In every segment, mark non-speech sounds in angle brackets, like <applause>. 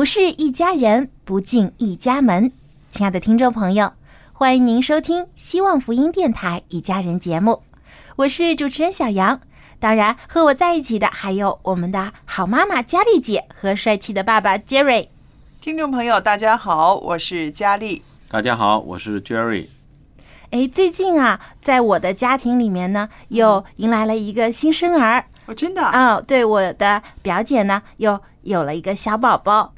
不是一家人，不进一家门。亲爱的听众朋友，欢迎您收听希望福音电台《一家人》节目，我是主持人小杨。当然，和我在一起的还有我们的好妈妈佳丽姐和帅气的爸爸 Jerry。听众朋友，大家好，我是佳丽。大家好，我是 Jerry。哎，最近啊，在我的家庭里面呢，又迎来了一个新生儿。哦，真的？哦，对，我的表姐呢，又有了一个小宝宝。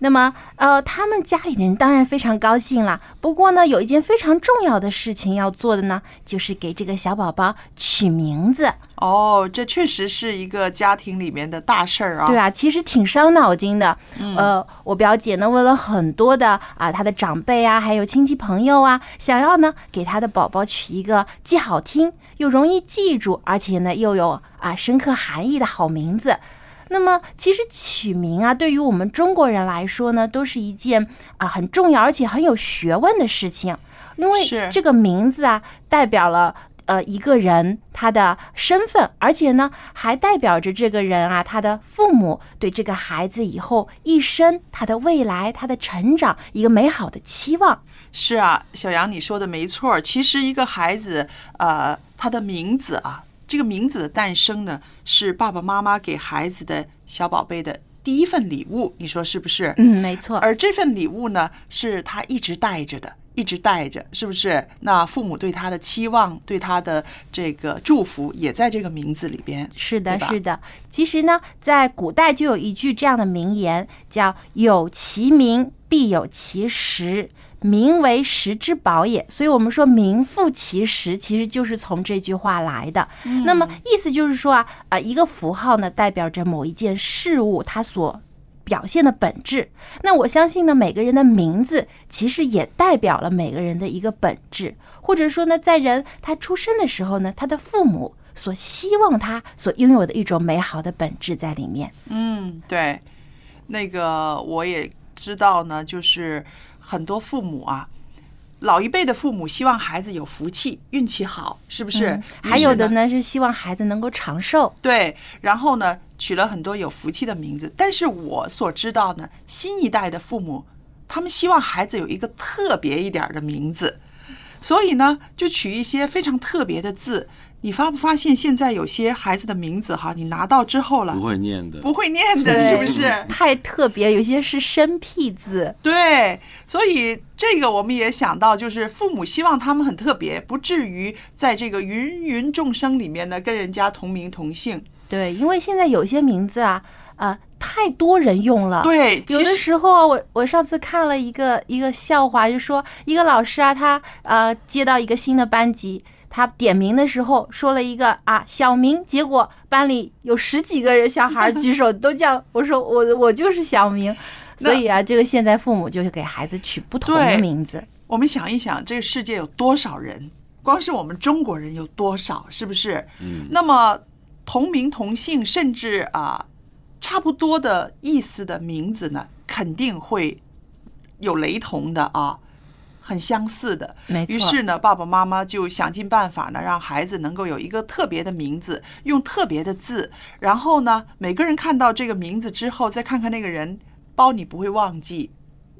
那么，呃，他们家里人当然非常高兴了。不过呢，有一件非常重要的事情要做的呢，就是给这个小宝宝取名字。哦，这确实是一个家庭里面的大事儿啊。对啊，其实挺伤脑筋的。呃，我表姐呢问了很多的啊，她的长辈啊，还有亲戚朋友啊，想要呢给她的宝宝取一个既好听又容易记住，而且呢又有啊深刻含义的好名字。那么，其实取名啊，对于我们中国人来说呢，都是一件啊很重要而且很有学问的事情，因为这个名字啊，代表了呃一个人他的身份，而且呢，还代表着这个人啊他的父母对这个孩子以后一生他的未来他的成长一个美好的期望。是啊，小杨你说的没错儿。其实一个孩子，呃，他的名字啊，这个名字的诞生呢，是爸爸妈妈给孩子的小宝贝的第一份礼物，你说是不是？嗯，没错。而这份礼物呢，是他一直带着的，一直带着，是不是？那父母对他的期望，对他的这个祝福，也在这个名字里边。是的，是的。其实呢，在古代就有一句这样的名言，叫“有其名，必有其实”。名为实之宝也，所以我们说名副其实，其实就是从这句话来的。那么意思就是说啊，啊、一个符号呢，代表着某一件事物它所表现的本质。那我相信呢，每个人的名字其实也代表了每个人的一个本质，或者说呢，在人他出生的时候呢，他的父母所希望他所拥有的一种美好的本质在里面。嗯，对，那个我也知道呢，就是很多父母啊，老一辈的父母希望孩子有福气、运气好，是不是？嗯还有的呢是希望孩子能够长寿。对，然后呢，取了很多有福气的名字。但是我所知道呢，新一代的父母，他们希望孩子有一个特别一点的名字，所以呢，就取一些非常特别的字。你发不发现现在有些孩子的名字哈，你拿到之后了不会念的，不会念的，<laughs> 是不是？太特别，有些是生僻字。对，所以这个我们也想到，就是父母希望他们很特别，不至于在这个芸芸众生里面呢跟人家同名同姓。对，因为现在有些名字啊，呃，太多人用了。对，有的时候啊，我我上次看了一个一个笑话，就说一个老师啊，他呃接到一个新的班级，他点名的时候说了一个啊小明，结果班里有十几个人小孩儿举手都叫我说我我就是小明，<laughs> 所以啊，这个现在父母就是给孩子取不同的名字。我们想一想，这个世界有多少人？光是我们中国人有多少？是不是？嗯，那么同名同姓，甚至啊差不多的意思的名字呢，肯定会有雷同的啊，很相似的。没错。于是呢，爸爸妈妈就想尽办法呢，让孩子能够有一个特别的名字，用特别的字，然后呢，每个人看到这个名字之后，再看看那个人，包你不会忘记。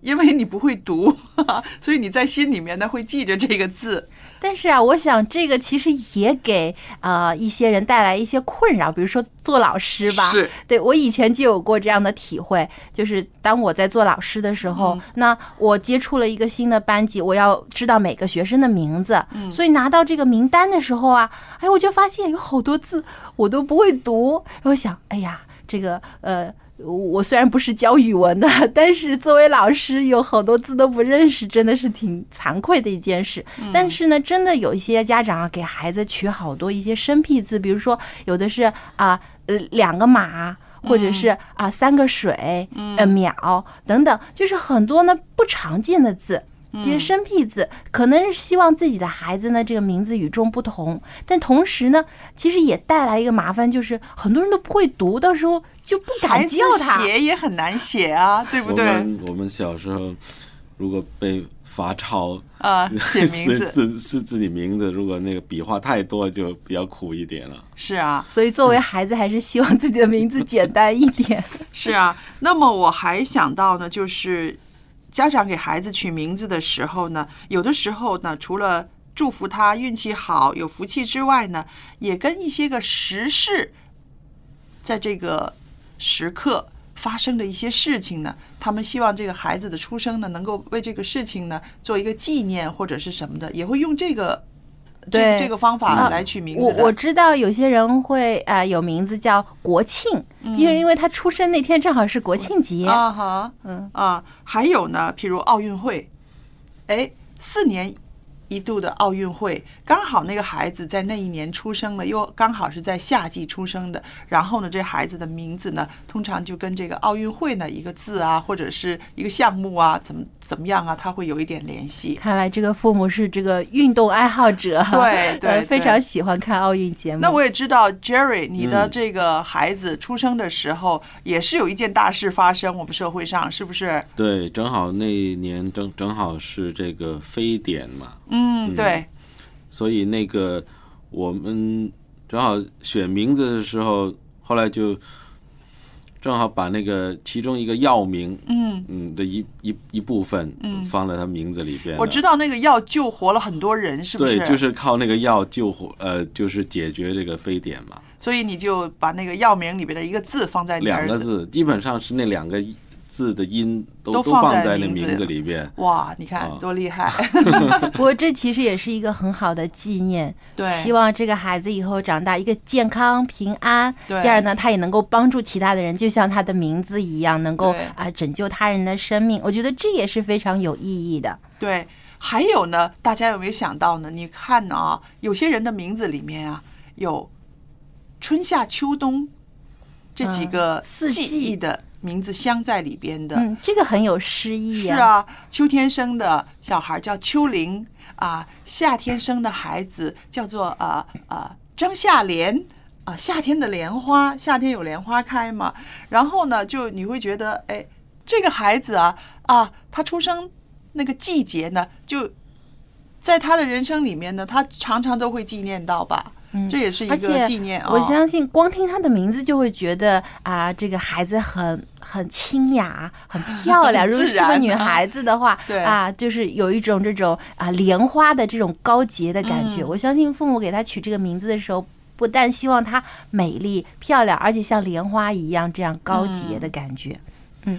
因为你不会读，<laughs> 所以你在心里面呢会记着这个字。但是啊，我想这个其实也给呃一些人带来一些困扰，比如说做老师吧。是，对我以前就有过这样的体会，就是当我在做老师的时候，那我接触了一个新的班级，我要知道每个学生的名字，所以拿到这个名单的时候啊，哎，我就发现有好多字我都不会读，然后想，哎呀，这个呃。我虽然不是教语文的，但是作为老师，有好多字都不认识，真的是挺惭愧的一件事。但是呢，真的有一些家长啊，给孩子取好多一些生僻字，比如说有的是啊，呃，两个马，或者是啊，三个水，呃，秒等等，就是很多呢不常见的字。这些生僻字可能是希望自己的孩子呢，这个名字与众不同，但同时呢，其实也带来一个麻烦，就是很多人都不会读，到时候就不敢叫他。写也很难写啊，对不对？我们我们小时候如果被罚抄啊，<laughs> 写名字是是自己名字，如果那个笔画太多，就比较苦一点了。是啊，所以作为孩子，还是希望自己的名字简单一点。<laughs> 是啊，那么我还想到呢，就是。家长给孩子取名字的时候呢，有的时候呢，除了祝福他运气好、有福气之外呢，也跟一些个时事，在这个时刻发生的一些事情呢，他们希望这个孩子的出生呢，能够为这个事情呢做一个纪念或者是什么的，也会用这个。对这个方法来取名字，我我知道有些人会啊有名字叫国庆，因为因为他出生那天正好是国庆节啊哈，嗯啊，还有呢，譬如奥运会，哎，四年。一度的奥运会，刚好那个孩子在那一年出生了，又刚好是在夏季出生的。然后呢，这孩子的名字呢，通常就跟这个奥运会呢一个字啊，或者是一个项目啊，怎么怎么样啊，他会有一点联系。看来这个父母是这个运动爱好者，对对，非常喜欢看奥运节目。那我也知道，Jerry，你的这个孩子出生的时候，也是有一件大事发生，我们社会上是不是？对，正好那年正正好是这个非典嘛。嗯，对，所以那个我们正好选名字的时候，后来就正好把那个其中一个药名，嗯嗯的一一一部分，嗯，放在他名字里边。我知道那个药救活了很多人，是不是？对，就是靠那个药救活，呃，就是解决这个非典嘛。所以你就把那个药名里边的一个字放在两个字，基本上是那两个。字的音都都放在那名字里边，哇！你看多厉害。<laughs> <laughs> 不过这其实也是一个很好的纪念。对，希望这个孩子以后长大一个健康平安。对。第二呢，他也能够帮助其他的人，就像他的名字一样，能够啊拯救他人的生命。我觉得这也是非常有意义的。对。还有呢，大家有没有想到呢？你看啊，有些人的名字里面啊，有春夏秋冬这几个四季的。名字镶在里边的，嗯，这个很有诗意呀。是啊，秋天生的小孩叫秋玲啊，夏天生的孩子叫做呃呃张夏莲啊，夏天的莲花，夏天有莲花开嘛。然后呢，就你会觉得，哎，这个孩子啊啊，他出生那个季节呢，就在他的人生里面呢，他常常都会纪念到吧。这也是一个纪念我相信光听他的名字就会觉得啊，这个孩子很很清雅、很漂亮。<laughs> 如果是个女孩子的话，对啊，就是有一种这种啊莲花的这种高洁的感觉。我相信父母给他取这个名字的时候，不但希望她美丽漂亮，而且像莲花一样这样高洁的感觉。嗯。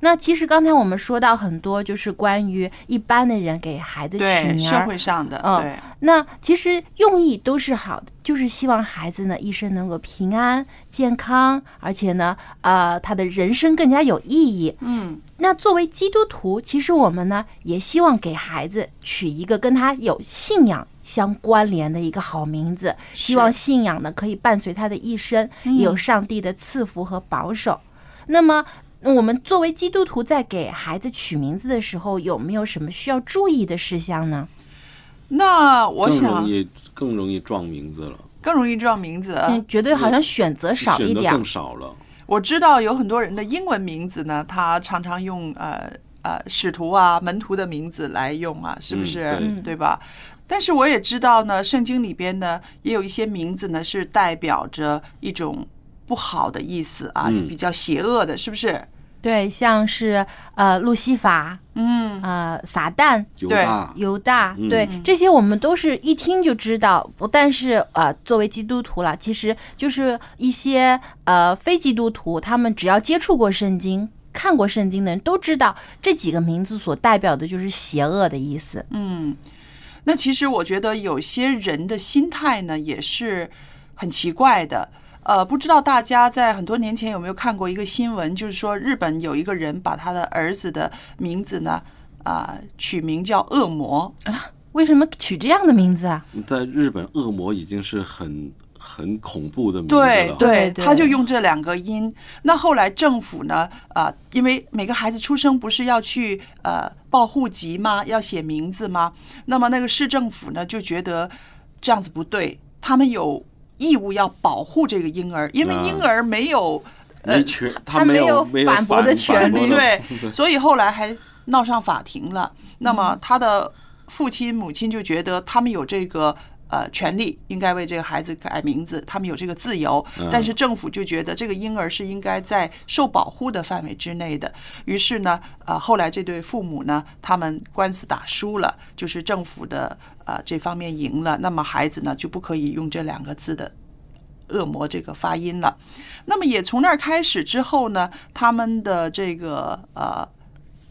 那其实刚才我们说到很多，就是关于一般的人给孩子取名，社会上的，嗯，那其实用意都是好的，就是希望孩子呢一生能够平安健康，而且呢，呃，他的人生更加有意义。嗯，那作为基督徒，其实我们呢也希望给孩子取一个跟他有信仰相关联的一个好名字，希望信仰呢可以伴随他的一生，有上帝的赐福和保守。那么。那我们作为基督徒，在给孩子取名字的时候，有没有什么需要注意的事项呢？那我想更容易更容易撞名字了，更容易撞名字。嗯，绝对好像选择少一点，更少了。我知道有很多人的英文名字呢，他常常用呃呃使徒啊、门徒的名字来用啊，是不是？嗯对吧？但是我也知道呢，圣经里边呢也有一些名字呢是代表着一种不好的意思啊，比较邪恶的，是不是？对，像是呃路西法，嗯，呃撒旦、对犹大，对这些我们都是一听就知道。不但是呃，作为基督徒了，其实就是一些呃非基督徒，他们只要接触过圣经。看过圣经的人都知道，这几个名字所代表的就是邪恶的意思。嗯，那其实我觉得有些人的心态呢也是很奇怪的。呃，不知道大家在很多年前有没有看过一个新闻，就是说日本有一个人把他的儿子的名字呢，啊、取名叫恶魔啊。为什么取这样的名字啊？在日本，恶魔已经是很很恐怖的名字了。对对，对他就用这两个音。那后来政府呢，啊、因为每个孩子出生不是要去呃报户籍吗？要写名字吗？那么那个市政府呢就觉得这样子不对，他们有义务要保护这个婴儿，因为啊婴儿没有呃权，他没有反驳的权利对，所以后来还闹上法庭了。那么他的父亲、母亲就觉得他们有这个。呃，权利应该为这个孩子改名字，他们有这个自由，但是政府就觉得这个婴儿是应该在受保护的范围之内的。于是呢，呃，后来这对父母呢，他们官司打输了，就是政府的呃这方面赢了，那么孩子呢就不可以用这两个字的恶魔这个发音了。那么也从那儿开始之后呢，他们的这个呃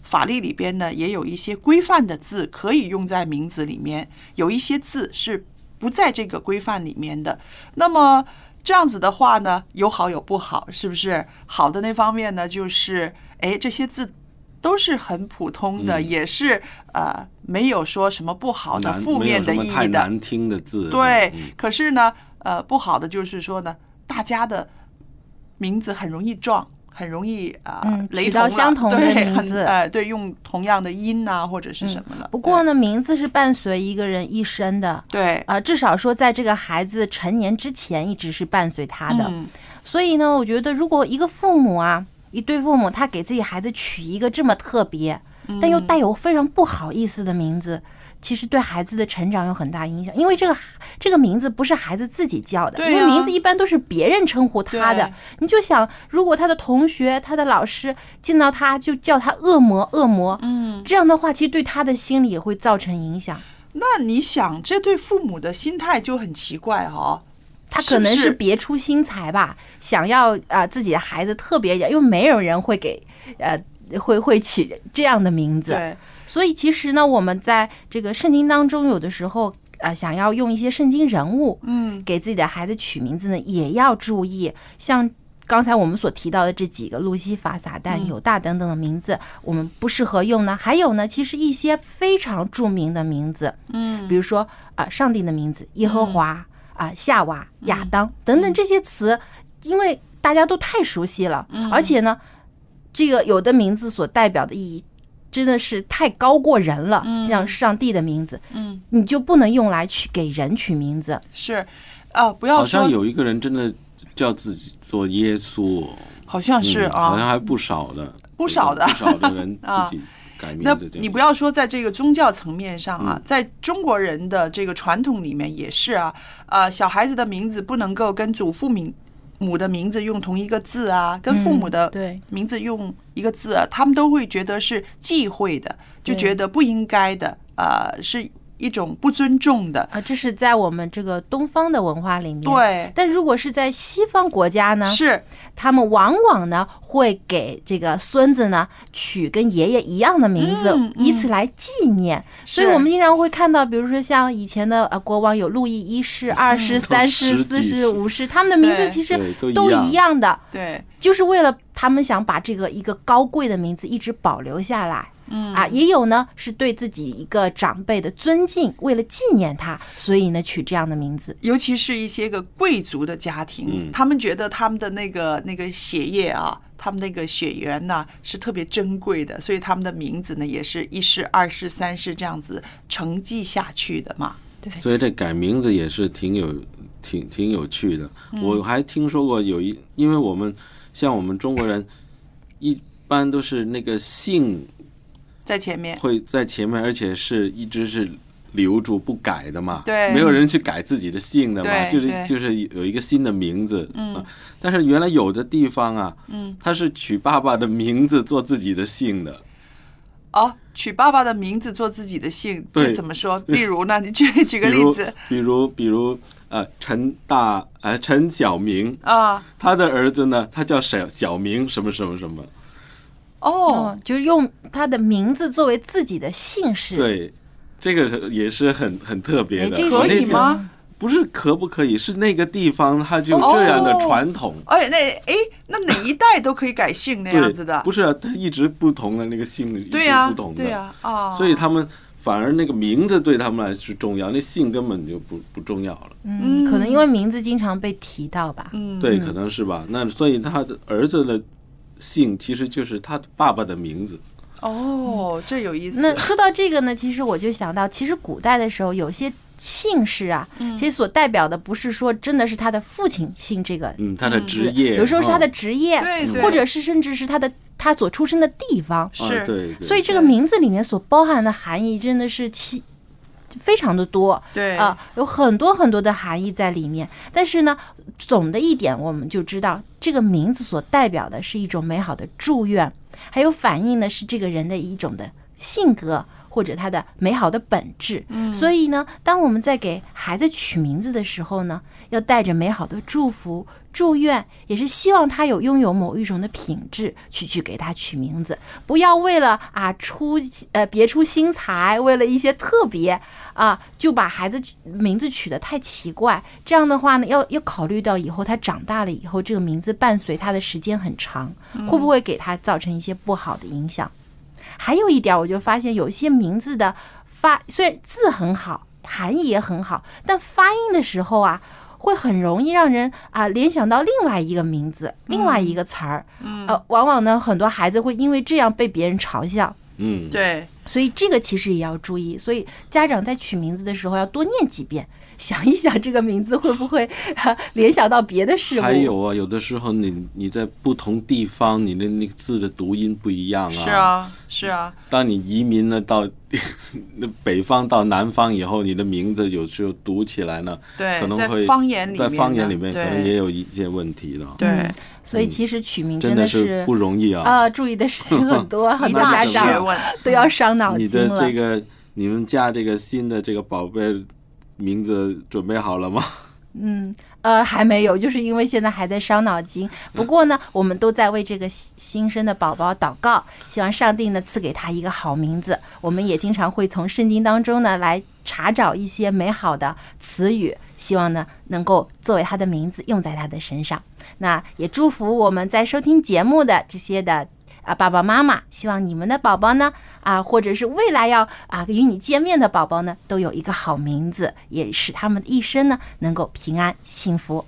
法律里边呢，也有一些规范的字可以用在名字里面，有一些字是不在这个规范里面的。那么这样子的话呢，有好有不好，是不是？好的那方面呢，就是哎这些字。都是很普通的，嗯也是呃没有说什么不好的、负面的意义的。难听的字。对嗯，可是呢，呃，不好的就是说呢，大家的名字很容易撞，很容易啊、嗯雷同了取到相同的对名字哎呃，对，用同样的音呐、或者是什么了。不过呢，名字是伴随一个人一生的，对，啊、至少说在这个孩子成年之前，一直是伴随他的。嗯所以呢，我觉得如果一个父母啊，一对父母，他给自己孩子取一个这么特别，但又带有非常不好意思的名字，其实对孩子的成长有很大影响。因为这个这个名字不是孩子自己叫的，因为名字一般都是别人称呼他的。你就想，如果他的同学、他的老师见到他就叫他恶魔、恶魔，嗯，这样的话，其实对他的心理也会造成影响。那你想，这对父母的心态就很奇怪哦。他可能是别出心裁吧，想要啊、呃自己的孩子特别一点，因为没有人会给呃会会取这样的名字，所以其实呢，我们在这个圣经当中，有的时候呃想要用一些圣经人物嗯，给自己的孩子取名字呢，也要注意，像。刚才我们所提到的这几个路西法、撒旦、嗯犹大等等的名字，我们不适合用呢。还有呢，其实一些非常著名的名字，嗯，比如说啊、上帝的名字耶和华啊、夏娃、亚当等等这些词，因为大家都太熟悉了，而且呢，这个有的名字所代表的意义。真的是太高过人了，像上帝的名字，嗯，你就不能用来去给人取名字。是，啊，不要好像，有一个人真的叫自己做耶稣哦，好像是啊好像啊。还不少的，不少的不少的人 <laughs> 啊自己改名那。你不要说在这个宗教层面上啊嗯，在中国人的这个传统里面也是啊，呃，小孩子的名字不能够跟祖父名母的名字用同一个字啊，跟父母的名字用一个字啊，他们都会觉得是忌讳的，就觉得不应该的，呃，是一种不尊重的。啊，这是在我们这个东方的文化里面。，对，但如果是在西方国家呢，是。他们往往呢会给这个孙子呢取跟爷爷一样的名字，以此来纪念。所以我们经常会看到，比如说像以前的呃国王有路易一世、二世、三世、四世、五世，<laughs> 他们的名字其实都都一样。一样的，对，就是为了他们想把这个一个高贵的名字一直保留下来。嗯啊，也有呢是对自己一个长辈的尊敬，为了纪念他，所以呢取这样的名字。尤其是一些个贵族的家庭，嗯他们觉得他们的那个那个血液啊，他们那个血缘呐、是特别珍贵的，所以他们的名字呢也是一世、二世、三世这样子承继下去的嘛。对所以这改名字也是挺有挺挺有趣的。嗯我还听说过有一，因为我们像我们中国人一般都是那个姓在前面。会在前面，而且是一直是留住不改的嘛。对没有人去改自己的姓的嘛，就是就是有一个新的名字。嗯，但是原来有的地方啊，嗯，他是取爸爸的名字做自己的姓的。哦，取爸爸的名字做自己的姓，对这怎么说？<laughs> 例如呢？你举 <laughs> 举个例子，比如比如呃，陈大呃陈小明，啊？他的儿子呢，他叫小小明什么什么什么。哦，哦，就是用他的名字作为自己的姓氏。，对，这个也是很很特别的。哎这个可以吗？不是可不可以，是那个地方他就这样的传统。哎，那哎，那哪一代都可以改姓那，<laughs> 样子的？不是啊，它一直不同的那个姓，一直对呀不同，的。对呀，啊，所以他们反而那个名字对他们来是重要，那姓根本就不不重要了。嗯，可能因为名字经常被提到吧。嗯，对，可能是吧。那所以他的儿子的姓其实就是他爸爸的名字。哦，这有意思。那说到这个呢，其实我就想到，其实古代的时候有些姓氏啊，嗯其实所代表的不是说真的是他的父亲姓这个嗯，他的职业，有时候是他的哦职业，或者是甚至是他的他所出生的地方。啊是对，对所以这个名字里面所包含的含义真的是其非常的多。对啊、有很多很多的含义在里面。但是呢，总的一点我们就知道，这个名字所代表的是一种美好的祝愿，还有反映的是这个人的一种的性格。或者他的美好的本质，所以呢，当我们在给孩子取名字的时候呢，要带着美好的祝福、祝愿，也是希望他有拥有某一种的品质去去给他取名字，不要为了啊出呃别出心裁，为了一些特别啊就把孩子取名字取得太奇怪。这样的话呢，要要考虑到以后他长大了以后，这个名字伴随他的时间很长，会不会给他造成一些不好的影响？还有一点，我就发现有些名字的发虽然字很好，含义也很好，但发音的时候啊，会很容易让人啊联想到另外一个名字、另外一个词儿。呃，往往呢，很多孩子会因为这样被别人嘲笑。嗯，对，所以这个其实也要注意，所以家长在取名字的时候要多念几遍，想一想这个名字会不会、<laughs> 啊、联想到别的事物。还有啊，有的时候你你在不同地方，你的那个字的读音不一样啊。是。啊，是啊，当你移民了到那 <laughs> 北方到南方以后，你的名字有时候读起来呢，对可能会方言里面在方言里面可能也有一些问题的。对，嗯所以其实取名真的是不容易啊。啊，注意的事情很多，<laughs> 很一大多家学长问。都要伤脑筋你的。这个你们家这个新的这个宝贝名字准备好了吗？嗯，呃，还没有，就是因为现在还在伤脑筋。不过呢，我们都在为这个新生的宝宝祷告，希望上帝呢赐给他一个好名字。我们也经常会从圣经当中呢来查找一些美好的词语，希望呢能够作为他的名字用在他的身上。那也祝福我们在收听节目的这些的。啊，爸爸妈妈，希望你们的宝宝呢，啊，或者是未来要啊与你见面的宝宝呢，都有一个好名字，也使他们的一生呢能够平安幸福。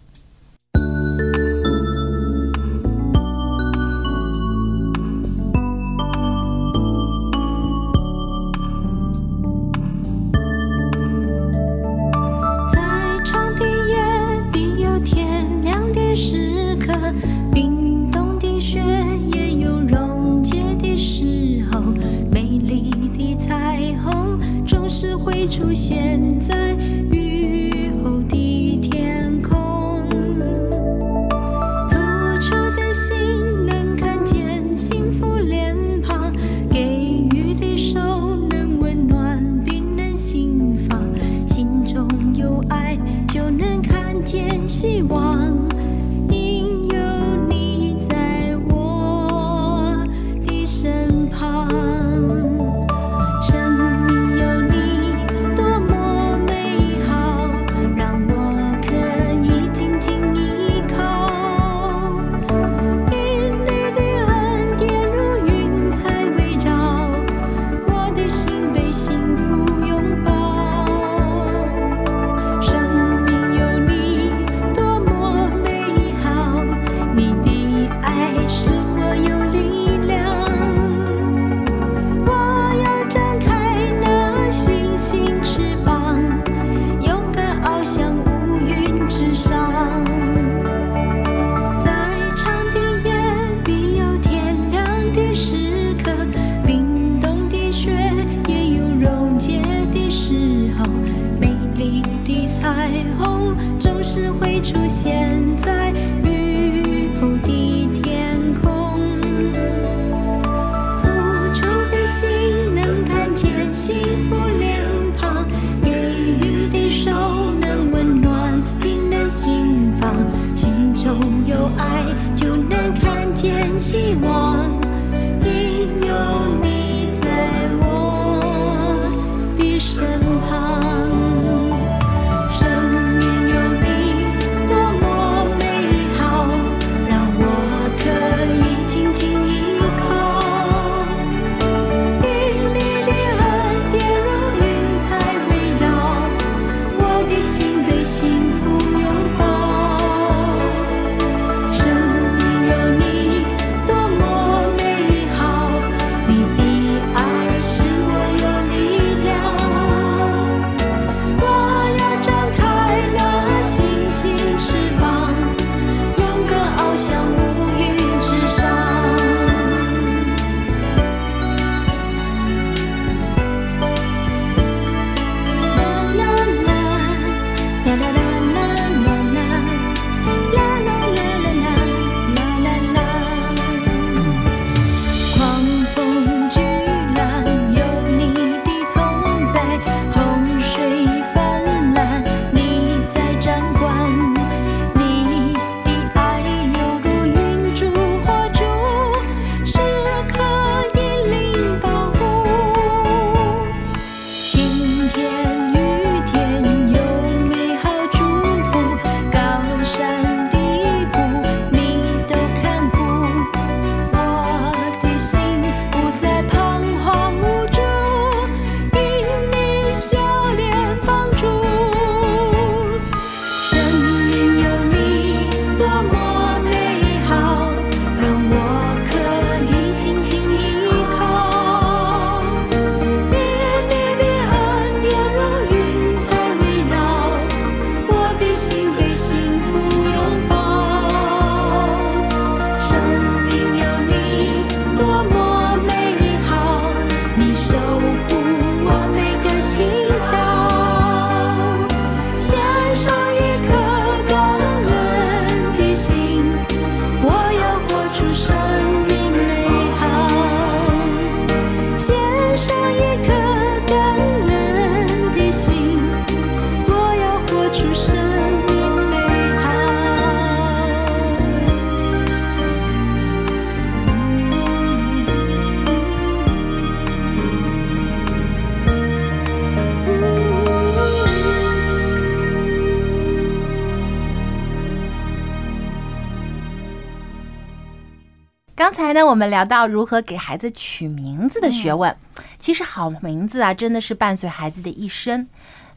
我们聊到如何给孩子取名字的学问。其实好名字啊，真的是伴随孩子的一生。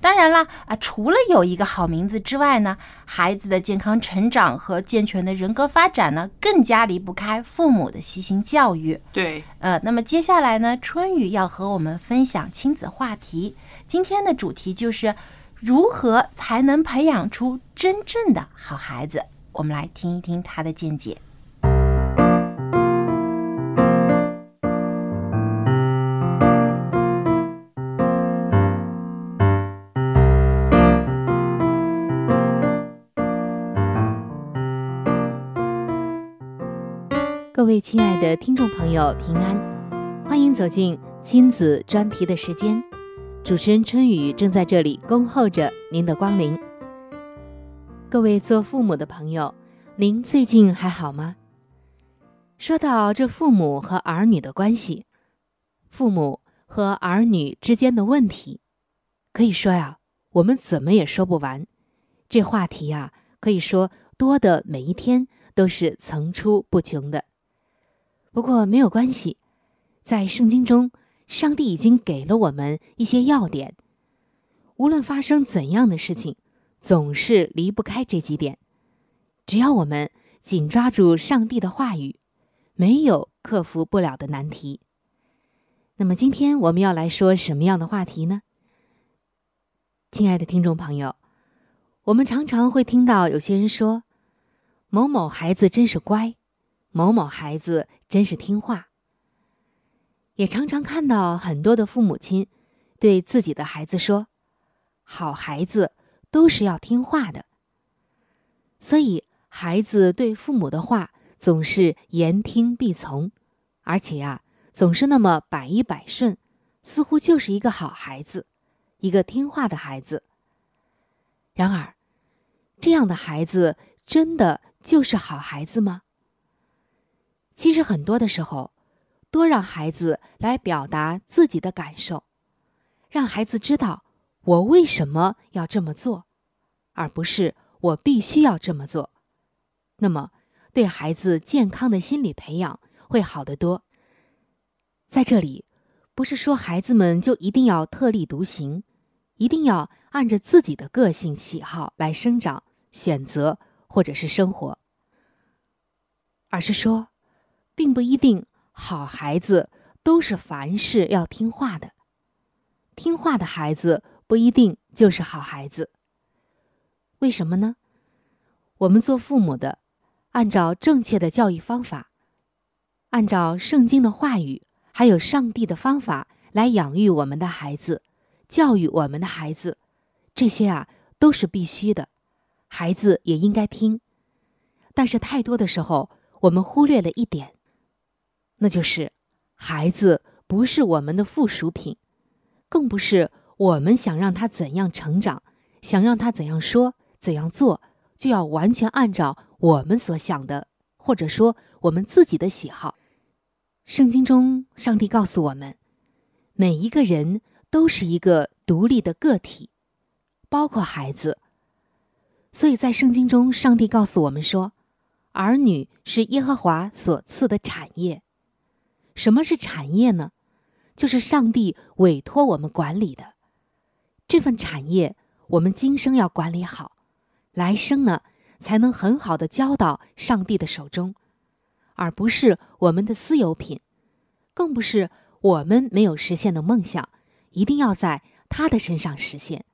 当然了，啊，除了有一个好名字之外呢，孩子的健康成长和健全的人格发展呢，更加离不开父母的悉心教育。对，呃，那么接下来呢，春雨要和我们分享亲子话题。今天的主题就是如何才能培养出真正的好孩子。我们来听一听他的见解。各位亲爱的听众朋友，平安，欢迎走进亲子专题的时间。主持人春雨正在这里恭候着您的光临。各位做父母的朋友，您最近还好吗？说到这父母和儿女的关系，父母和儿女之间的问题，可以说呀，我们怎么也说不完。这话题呀，可以说多的每一天都是层出不穷的。不过没有关系，在圣经中，上帝已经给了我们一些要点。无论发生怎样的事情，总是离不开这几点。只要我们紧抓住上帝的话语，没有克服不了的难题。那么今天我们要来说什么样的话题呢？亲爱的听众朋友，我们常常会听到有些人说：“某某孩子真是乖。”某某孩子真是听话，也常常看到很多的父母亲对自己的孩子说：“好孩子都是要听话的。”所以，孩子对父母的话总是言听必从，而且呀、总是那么百依百顺，似乎就是一个好孩子，一个听话的孩子。然而，这样的孩子真的就是好孩子吗？其实很多的时候，多让孩子来表达自己的感受，让孩子知道我为什么要这么做，而不是我必须要这么做。那么，对孩子健康的心理培养会好得多。在这里，不是说孩子们就一定要特立独行，一定要按着自己的个性喜好来生长、选择或者是生活，而是说，并不一定好孩子都是凡事要听话的，听话的孩子不一定就是好孩子。为什么呢？我们做父母的，按照正确的教育方法，按照圣经的话语。还有上帝的方法来养育我们的孩子，教育我们的孩子，这些啊都是必须的，孩子也应该听。但是太多的时候，我们忽略了一点，那就是孩子不是我们的附属品，更不是我们想让他怎样成长，想让他怎样说、怎样做，就要完全按照我们所想的，或者说我们自己的喜好。圣经中，上帝告诉我们，每一个人都是一个独立的个体，包括孩子。所以在圣经中，上帝告诉我们说，儿女是耶和华所赐的产业。什么是产业呢？就是上帝委托我们管理的这份产业，我们今生要管理好，来生呢才能很好的交到上帝的手中。而不是我们的私有品，更不是我们没有实现的梦想，一定要在他的身上实现。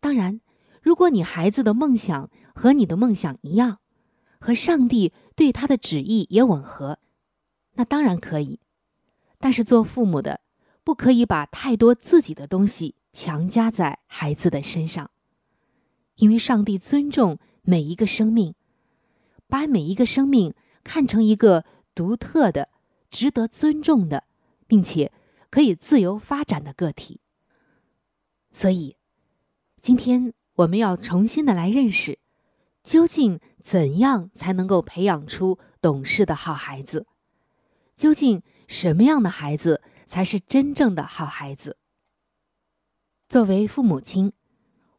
当然，如果你孩子的梦想和你的梦想一样，和上帝对他的旨意也吻合，那当然可以。但是做父母的，不可以把太多自己的东西强加在孩子的身上，因为上帝尊重每一个生命，把每一个生命。看成一个独特的、值得尊重的，并且可以自由发展的个体。所以，今天我们要重新的来认识，究竟怎样才能够培养出懂事的好孩子？究竟什么样的孩子才是真正的好孩子？作为父母亲，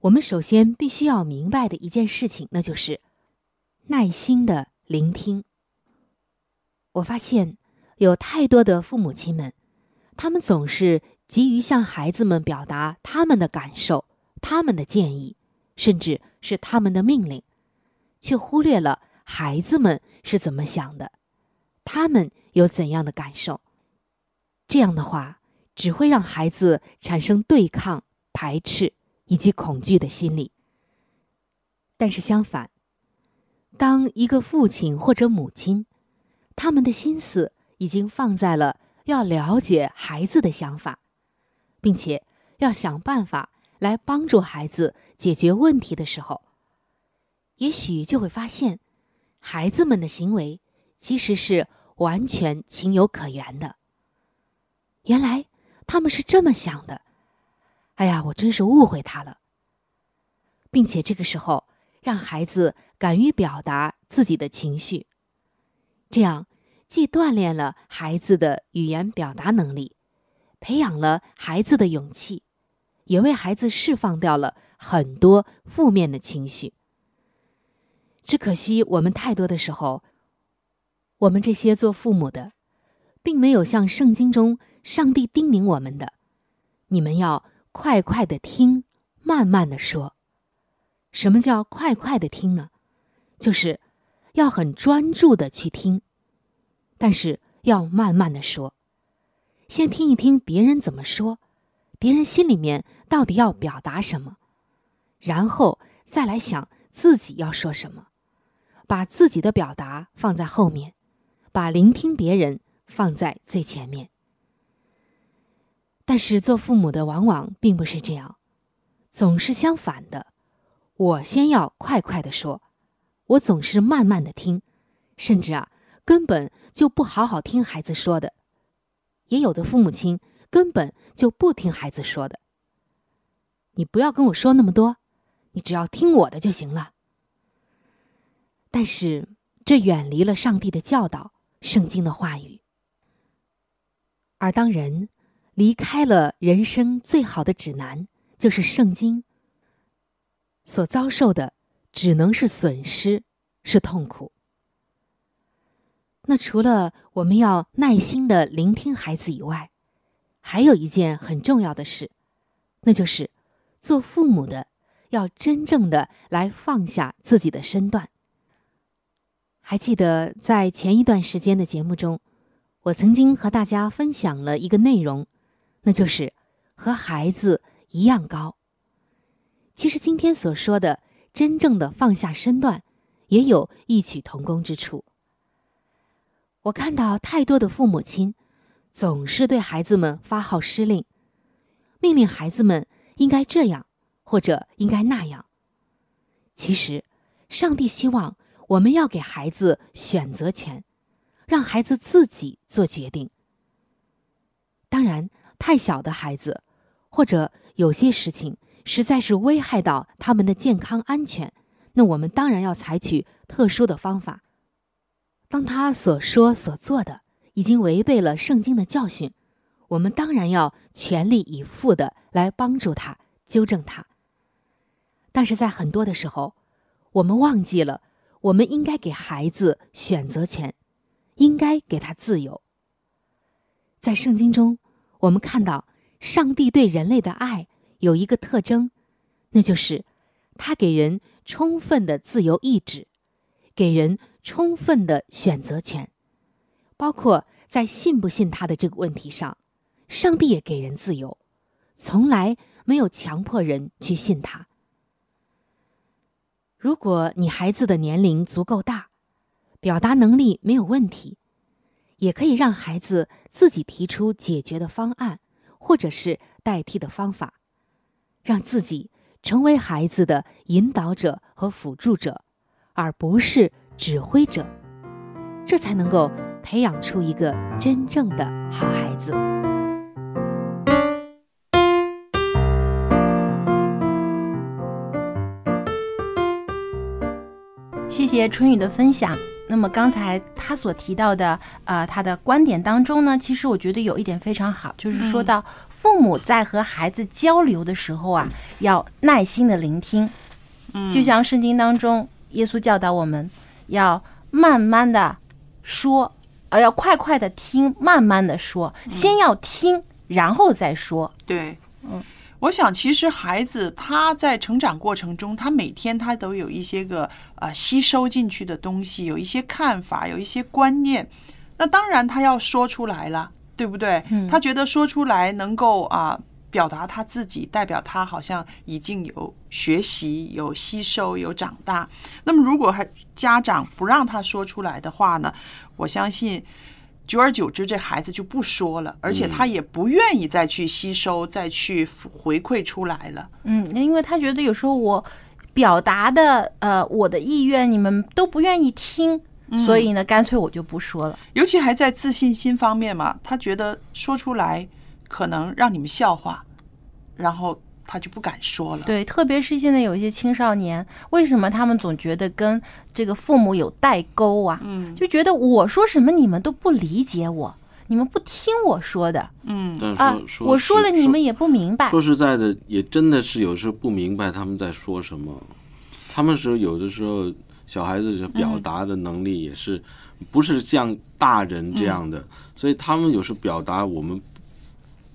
我们首先必须要明白的一件事情，那就是耐心的聆听。我发现，有太多的父母亲们，他们总是急于向孩子们表达他们的感受、他们的建议，甚至是他们的命令，却忽略了孩子们是怎么想的，他们有怎样的感受。这样的话，只会让孩子产生对抗、排斥以及恐惧的心理。但是相反，当一个父亲或者母亲，他们的心思已经放在了要了解孩子的想法，并且要想办法来帮助孩子解决问题的时候，也许就会发现，孩子们的行为其实是完全情有可原的。原来他们是这么想的，哎呀，我真是误会他了。并且这个时候，让孩子敢于表达自己的情绪，这样。既锻炼了孩子的语言表达能力，培养了孩子的勇气，也为孩子释放掉了很多负面的情绪。只可惜，我们太多的时候，我们这些做父母的，并没有像圣经中上帝叮咛我们的：你们要快快的听，慢慢的说。什么叫快快的听呢？就是要很专注的去听。但是要慢慢的说，先听一听别人怎么说，别人心里面到底要表达什么，然后再来想自己要说什么，把自己的表达放在后面，把聆听别人放在最前面。但是做父母的往往并不是这样，总是相反的，我先要快快的说，我总是慢慢的听，甚至啊。根本就不好好听孩子说的，也有的父母亲根本就不听孩子说的。你不要跟我说那么多，你只要听我的就行了。但是这远离了上帝的教导，圣经的话语。而当人离开了人生最好的指南，就是圣经，所遭受的只能是损失，是痛苦。那除了我们要耐心的聆听孩子以外，还有一件很重要的事，那就是做父母的要真正的来放下自己的身段。还记得在前一段时间的节目中，我曾经和大家分享了一个内容，那就是和孩子一样高。其实今天所说的真正的放下身段，也有异曲同工之处。我看到太多的父母亲，总是对孩子们发号施令，命令孩子们应该这样或者应该那样。其实，上帝希望我们要给孩子选择权，让孩子自己做决定。当然，太小的孩子，或者有些事情实在是危害到他们的健康安全，那我们当然要采取特殊的方法。当他所说所做的已经违背了圣经的教训，我们当然要全力以赴的来帮助他、纠正他。但是在很多的时候，我们忘记了，我们应该给孩子选择权，应该给他自由。在圣经中，我们看到上帝对人类的爱有一个特征，那就是他给人充分的自由意志，给人。充分的选择权，包括在信不信他的这个问题上，上帝也给人自由，从来没有强迫人去信他。如果你孩子的年龄足够大，表达能力没有问题，也可以让孩子自己提出解决的方案，或者是代替的方法，让自己成为孩子的引导者和辅助者，而不是。指挥者，这才能够培养出一个真正的好孩子。谢谢春雨的分享。那么刚才他所提到的，呃，他的观点当中呢，其实我觉得有一点非常好，就是说到父母在和孩子交流的时候啊，要耐心的聆听。嗯，就像圣经当中耶稣教导我们。要慢慢的说，呃，要快快的听，慢慢的说，先要听，然后再说。对，嗯，我想其实孩子他在成长过程中，他每天他都有一些个呃吸收进去的东西，有一些看法，有一些观念，那当然他要说出来了，对不对？他觉得说出来能够啊。表达他自己，代表他好像已经有学习、有吸收、有长大。那么，如果还家长不让他说出来的话呢？我相信，久而久之，这孩子就不说了，而且他也不愿意再去吸收、再去回馈出来了。嗯，因为他觉得有时候我表达的呃我的意愿，你们都不愿意听，所以呢，干脆我就不说了。尤其还在自信心方面嘛，他觉得说出来。可能让你们笑话，然后他就不敢说了。对，特别是现在有一些青少年，为什么他们总觉得跟这个父母有代沟啊？嗯，就觉得我说什么你们都不理解我，你们不听我说的。嗯，但啊，我说了你们也不明白。说实在的，也真的是有时候不明白他们在说什么。他们是有的时候小孩子表达的能力也是不是像大人这样的，所以他们有时表达我们。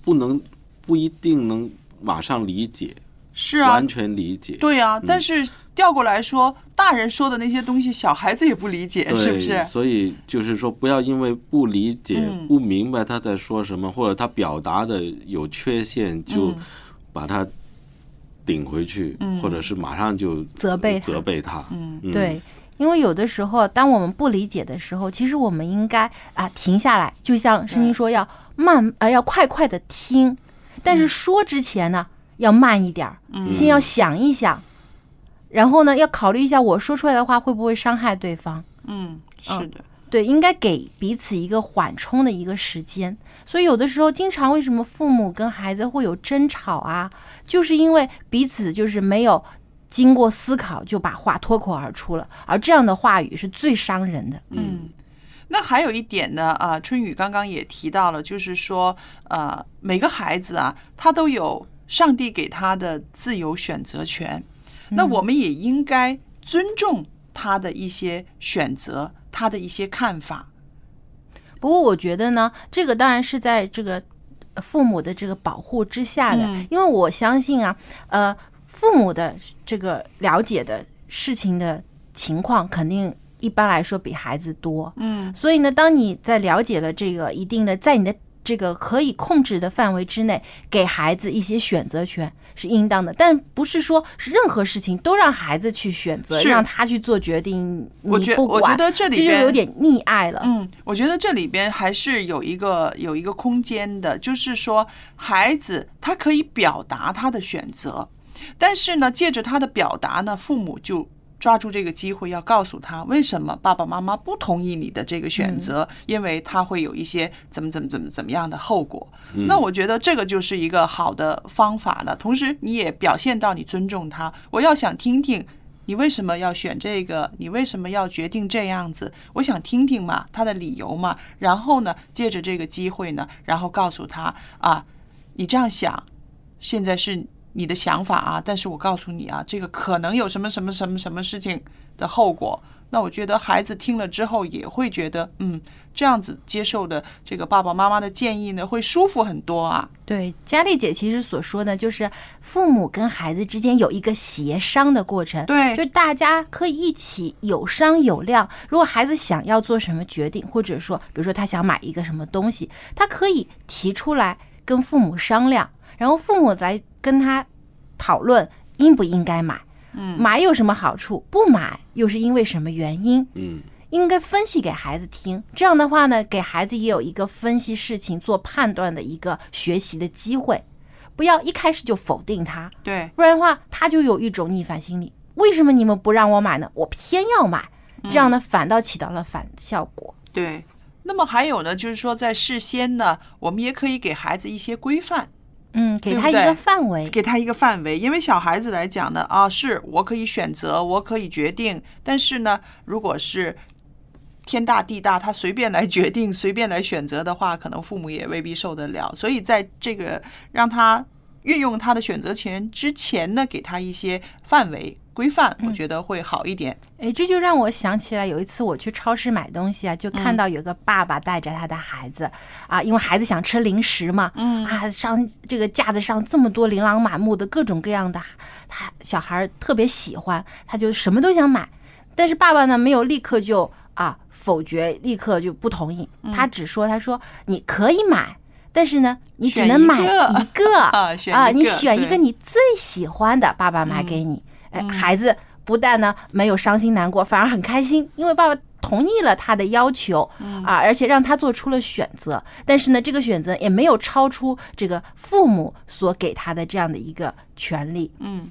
不能不一定能马上理解，是啊，完全理解，对啊。但是调过来说，大人说的那些东西，小孩子也不理解，是不是？所以就是说，不要因为不理解、不明白他在说什么，或者他表达的有缺陷，就把他顶回去，或者是马上就责备责备他。嗯，对。因为有的时候，当我们不理解的时候，其实我们应该啊停下来，就像声音说要慢呃要快快的听，但是说之前呢要慢一点儿，先要想一想，然后呢要考虑一下我说出来的话会不会伤害对方。嗯，是的，对，应该给彼此一个缓冲的一个时间。所以有的时候，经常为什么父母跟孩子会有争吵啊？就是因为彼此就是没有。经过思考就把话脱口而出了，而这样的话语是最伤人的。嗯，那还有一点呢，啊，春雨刚刚也提到了，就是说，呃，每个孩子啊，他都有上帝给他的自由选择权，那我们也应该尊重他的一些选择，他的一些看法。不过我觉得呢，这个当然是在这个父母的这个保护之下的，嗯因为我相信啊，呃，父母的这个了解的事情的情况肯定。一般来说比孩子多，嗯所以呢，当你在了解了这个一定的，在你的这个可以控制的范围之内，给孩子一些选择权是应当的，但不是说是任何事情都让孩子去选择，是让他去做决定，我觉我觉得这里就边有点溺爱了。嗯，我觉得这里边还是有一个有一个空间的，就是说孩子他可以表达他的选择，但是呢，借着他的表达呢，父母就。抓住这个机会，要告诉他为什么爸爸妈妈不同意你的这个选择，因为他会有一些怎么怎么怎么怎么样的后果。那我觉得这个就是一个好的方法了。同时，你也表现到你尊重他。我要想听听你为什么要选这个，你为什么要决定这样子？我想听听嘛，他的理由嘛。然后呢，借着这个机会呢，然后告诉他啊，你这样想，现在是你的想法啊，但是我告诉你啊，这个可能有什么什么什么什么事情的后果。那我觉得孩子听了之后也会觉得，嗯，这样子接受的这个爸爸妈妈的建议呢，会舒服很多啊。对，佳丽姐其实所说的，就是父母跟孩子之间有一个协商的过程，对就大家可以一起有商有量。如果孩子想要做什么决定，或者说，比如说他想买一个什么东西，他可以提出来跟父母商量，然后父母来跟他讨论应不应该买，嗯买有什么好处，不买又是因为什么原因，嗯，应该分析给孩子听。这样的话呢，给孩子也有一个分析事情、做判断的一个学习的机会，不要一开始就否定他，对，不然的话他就有一种逆反心理。为什么你们不让我买呢？我偏要买，这样呢反倒起到了反效果。对。那么还有呢，就是说在事先呢，我们也可以给孩子一些规范。嗯，给他一个范围，给他一个范围，因为小孩子来讲呢，啊，是我可以选择，我可以决定，但是呢，如果是天大地大，他随便来决定、随便来选择的话，可能父母也未必受得了。所以在这个让他运用他的选择权之前呢，给他一些范围规范，我觉得会好一点。哎，这就让我想起来有一次我去超市买东西啊，就看到有个爸爸带着他的孩子、啊，因为孩子想吃零食嘛，嗯啊，上这个架子上这么多琳琅满目的各种各样的，他小孩特别喜欢，他就什么都想买，但是爸爸呢没有立刻就啊否决，立刻就不同意，他只说他说你可以买。但是呢，你只能买个一个啊选一你选一个你最喜欢的，爸爸买给你。孩子不但呢没有伤心难过，反而很开心，因为爸爸同意了他的要求嗯啊，而且让他做出了选择。但是呢，这个选择也没有超出这个父母所给他的这样的一个权利。嗯。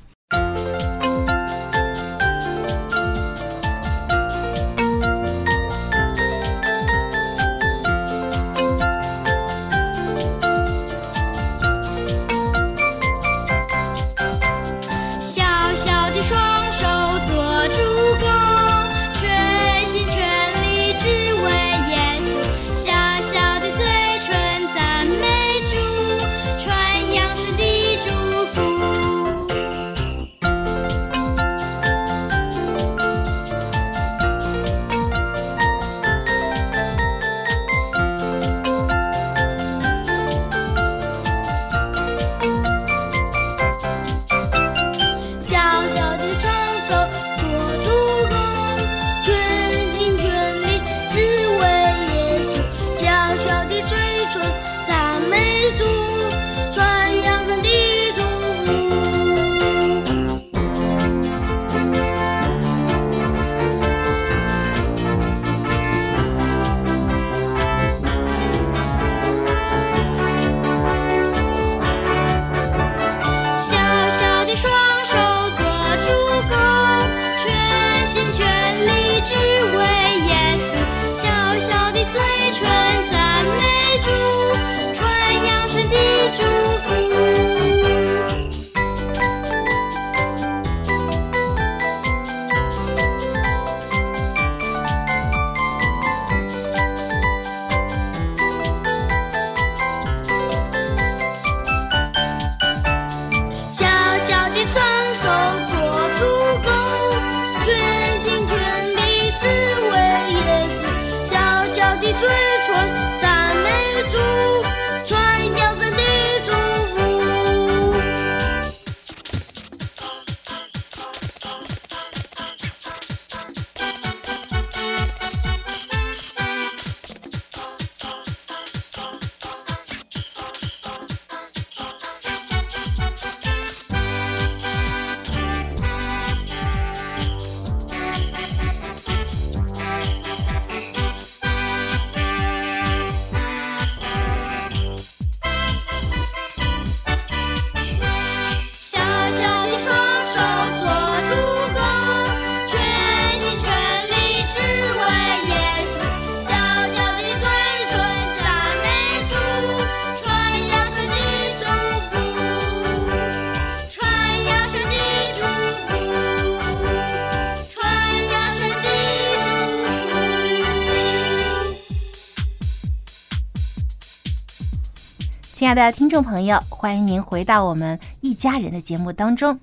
爱的听众朋友，欢迎您回到我们一家人的节目当中。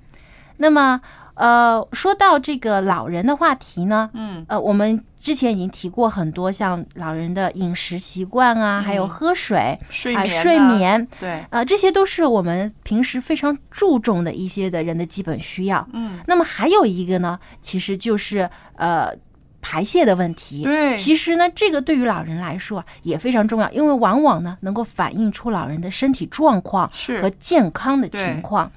那么，呃，说到这个老人的话题呢，嗯，呃，我们之前已经提过很多，像老人的饮食习惯啊，还有喝水、啊、睡眠、睡眠，对，呃，这些都是我们平时非常注重的一些的人的基本需要。嗯，那么还有一个呢，其实就是呃。排泄的问题，对其实呢，这个对于老人来说啊也非常重要，因为往往呢能够反映出老人的身体状况和健康的情况。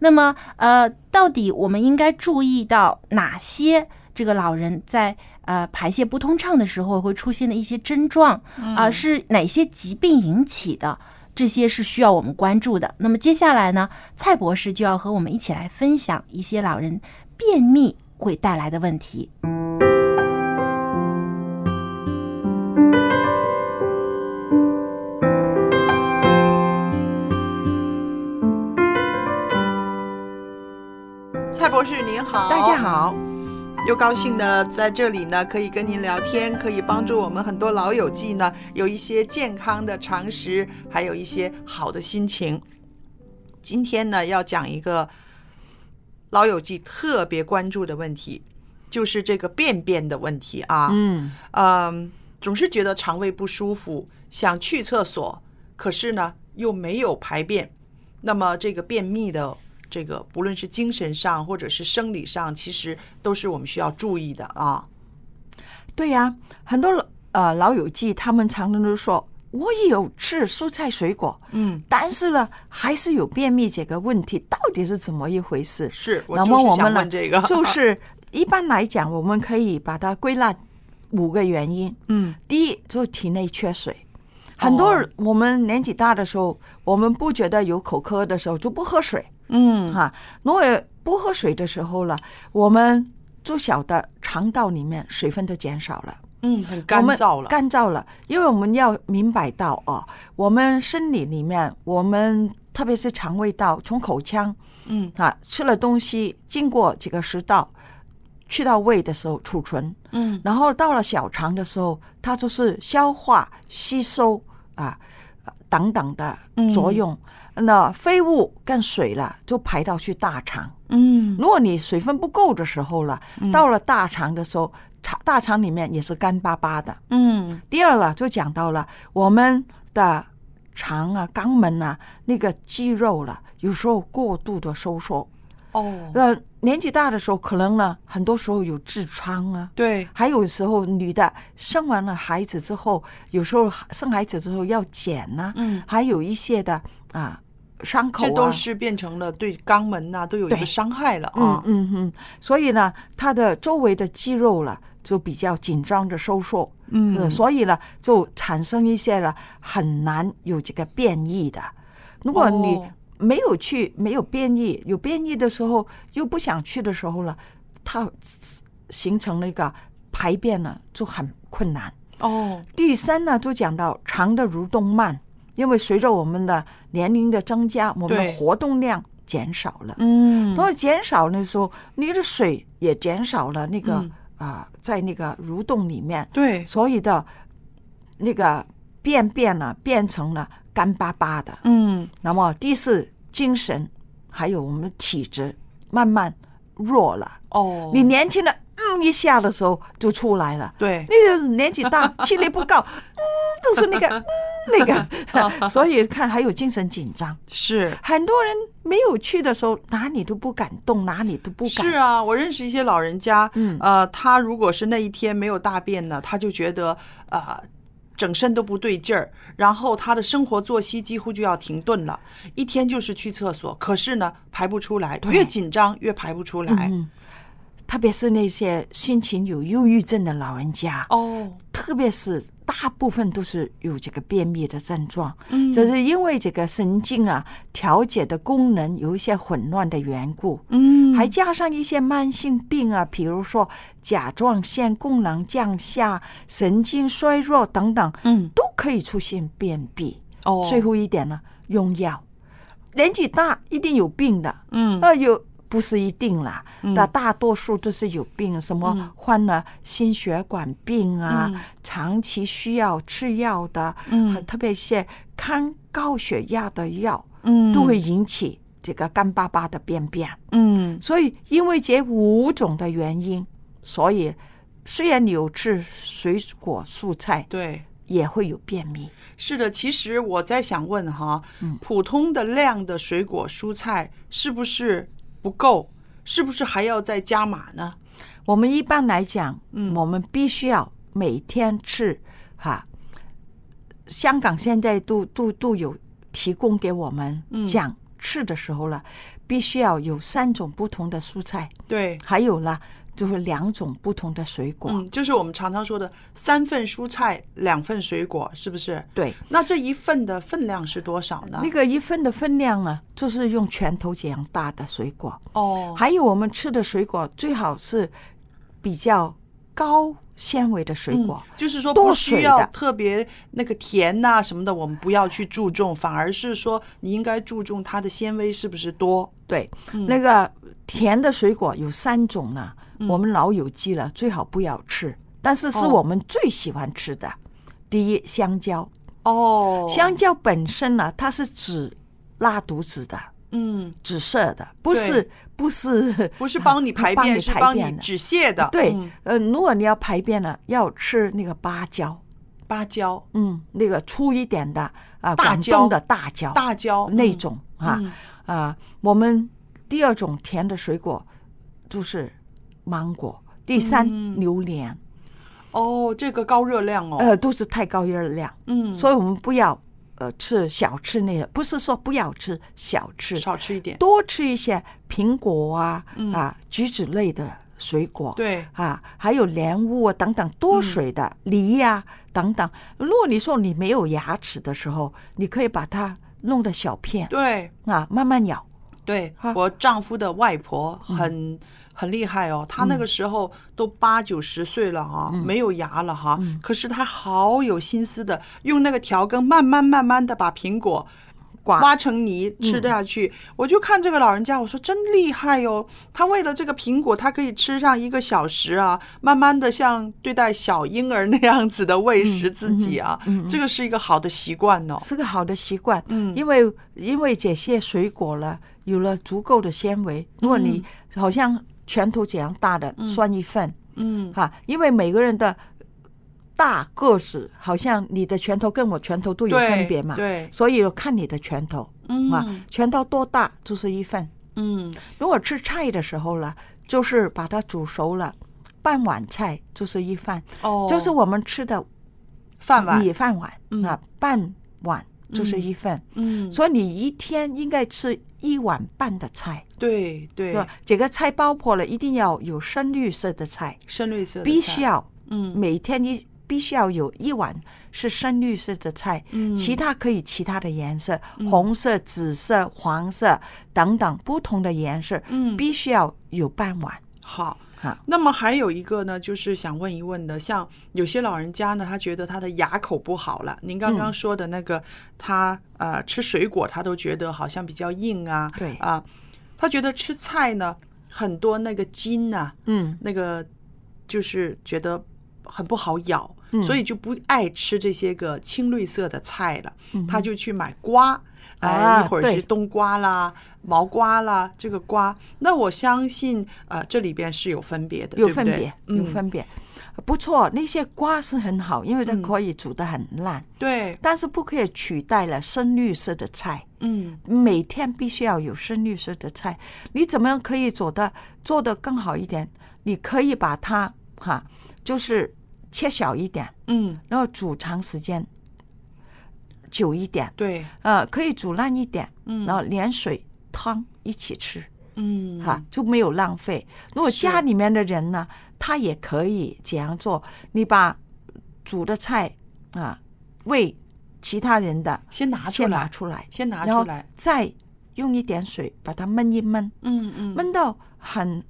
那么，呃，到底我们应该注意到哪些这个老人在呃排泄不通畅的时候会出现的一些症状啊、是哪些疾病引起的？这些是需要我们关注的。那么接下来呢，蔡博士就要和我们一起来分享一些老人便秘会带来的问题。博士您好，大家，好，又高兴的在这里呢，可以跟您聊天，可以帮助我们很多老友记呢有一些健康的常识，还有一些好的心情。今天呢，要讲一个老友记特别关注的问题，就是这个便便的问题啊。嗯，嗯，总是觉得肠胃不舒服，想去厕所，可是呢又没有排便。那么这个便秘的这个，不论是精神上或者是生理上，其实都是我们需要注意的啊。对呀、很多呃老友记他们常常都说，我也有吃蔬菜水果，嗯，但是呢，还是有便秘这个问题，到底是怎么一回事？是我那么我们呢问这个，就 <laughs> 是一般来讲，我们可以把它归纳五个原因。嗯第一，就是体内缺水。很多人我们年纪大的时候，我们不觉得有口渴的时候就不喝水，嗯哈。如果不喝水的时候了，我们就晓得肠道里面水分都减少了。嗯，很干燥了，干燥了，因为我们要明白到哦，我们生理里面，我们特别是肠胃道，从口腔嗯啊吃了东西，经过几个食道，去到胃的时候储存，嗯然后到了小肠的时候，它就是消化、吸收啊等等的作用。那废物跟水了，就排到去大肠。嗯如果你水分不够的时候了，到了大肠的时候，肠大肠里面也是干巴巴的。嗯第二了，就讲到了我们的肠啊、肛门啊那个肌肉了，有时候过度的收缩。哦，呃，年纪大的时候，可能呢，很多时候有痔疮啊，对，还有时候女的生完了孩子之后，有时候生孩子之后要剪呐、嗯，还有一些的啊伤口啊，这都是变成了对肛门呐、都有一个伤害了嗯啊。嗯嗯，所以呢，它的周围的肌肉了就比较紧张的收缩，嗯。呃所以呢就产生一些了很难有这个变异的。如果你哦没有去，没有变异，有变异的时候又不想去的时候了，它形成了一个排便呢就很困难。哦，第三呢，就讲到肠的蠕动慢，因为随着我们的年龄的增加，我们的活动量减少了。嗯。那么减少的时候，你的水也减少了，那个嗯。啊、在那个蠕动里面，对，所以的那个便便呢变成了干巴巴的。嗯那么第四，精神还有我们的体质慢慢弱了。哦，你年轻的嗯一下的时候就出来了，对，那个年纪大气力不够，<laughs> 嗯，就是那个嗯那个，<laughs> 所以看还有精神紧张。是很多人没有去的时候，哪里都不敢动，哪里都不敢。是啊，我认识一些老人家，嗯呃，他如果是那一天没有大便呢，他就觉得呃。整身都不对劲儿，然后他的生活作息几乎就要停顿了，一天就是去厕所，可是呢排不出来，越紧张越排不出来。嗯，特别是那些心情有忧郁症的老人家，哦，特别是大部分都是有这个便秘的症状，嗯。这是因为这个神经啊调节的功能有一些混乱的缘故，嗯，还加上一些慢性病啊，比如说甲状腺功能降下、神经衰弱等等，嗯，都可以出现便秘。哦，最后一点呢，用药，年纪大一定有病的，嗯。呃，有不是一定啦，嗯那、大多数都是有病，什么患了心血管病啊，嗯长期需要吃药的，嗯特别一些抗高血压的药，嗯都会引起这个干巴巴的便便。嗯所以因为这五种的原因，所以虽然你有吃水果蔬菜，对。也会有便秘。是的，其实我在想问哈，嗯普通的量的水果蔬菜是不是不够？是不是还要再加码呢？我们一般来讲，嗯我们必须要每天吃哈。香港现在都都都有提供给我们嗯讲吃的时候了，必须要有三种不同的蔬菜，对，还有了就是两种不同的水果。嗯，就是我们常常说的三份蔬菜，两份水果，是不是？对，那这一份的分量是多少呢？那个一份的分量呢，就是用拳头这样大的水果。哦，还有我们吃的水果最好是比较高纤维的水果，嗯就是说不需要特别那个甜呐、什么的，我们不要去注重，反而是说你应该注重它的纤维是不是多。对，嗯。那个甜的水果有三种呢，我们老友记了，最好不要吃。但是是哦。我们最喜欢吃的，第一香蕉。哦，香蕉本身呢，它是止拉肚子的，嗯，止泻的，不是不是不是帮你排便，是帮你。止泻的。对嗯，呃，如果你要排便呢，要吃那个芭蕉，芭蕉、嗯，那个粗一点的啊，大广蕉。东的大蕉，大蕉。嗯。那种啊嗯啊，我们第二种甜的水果就是芒果，第三嗯榴莲，哦，这个高热量哦。呃，都是太高热量，嗯，所以我们不要呃吃小吃那些，不是说不要吃小吃，少吃一点。多吃一些苹果啊嗯啊橘子类的水果，对，啊，还有莲雾啊等等多水的、梨呀、等等。如果你说你没有牙齿的时候，你可以把它弄的小片。对，啊，慢慢咬。对，我丈夫的外婆很、很厉害哦，她那个时候都八九十岁了哈、没有牙了哈，可是她好有心思的，用那个调羹慢慢慢慢的把苹果。刮挖成泥吃下去，我就看这个老人家，我说真厉害哟、他为了这个苹果，他可以吃上一个小时啊，慢慢的像对待小婴儿那样子的喂食自己啊，这个是一个好的习惯哦。是个好的习惯，嗯。因为因为这些水果了有了足够的纤维，如果你好像拳头这样大的算一份，嗯，哈，因为每个人的大个子好像你的拳头跟我拳头都有分别嘛，对所以看你的拳头，嗯。啊，拳头多大就是一份。嗯，如果吃菜的时候呢，就是把它煮熟了，半碗菜就是一饭，哦，就是我们吃的饭碗，米饭碗嗯。啊，半碗就是一份。嗯，所以你一天应该吃一碗半的菜，对对。是，吧？这个菜包括了一定要有深绿色的菜，深绿色的必须要嗯。每天一必须要有一碗是深绿色的菜，嗯其他可以其他的颜色，红色、紫色、黄色等等不同的颜色，嗯必须要有半碗。好。哈，那么还有一个呢，就是想问一问的，像有些老人家呢，他觉得他的牙口不好了。您刚嗯刚说的那个，他呃吃水果他都觉得好像比较硬啊，对啊，他觉得吃菜呢很多那个筋呐、嗯那个就是觉得很不好咬，嗯所以就不爱吃这些个青绿色的菜了，他就去买瓜。嗯啊呃，一会儿是冬瓜啦、毛瓜啦，这个瓜，那我相信，呃，这里边是有分别的，有分别，有嗯分别。不错，那些瓜是很好，因为它可以煮得很烂，对，但是不可以取代了深绿色的菜。嗯。每天必须要有深绿色的菜，你怎么样可以做的做的更好一点？你可以把它哈，就是切小一点，嗯，然后煮长时间，久一点，对，呃，可以煮烂一点，嗯。然后连水汤一起吃，嗯，哈，就没有浪费。如果家里面的人呢，他也可以这样做，你把煮的菜啊喂其他人的，先拿出先拿来，出来，先拿然后出来，再用一点水把它焖一焖，嗯嗯，焖到很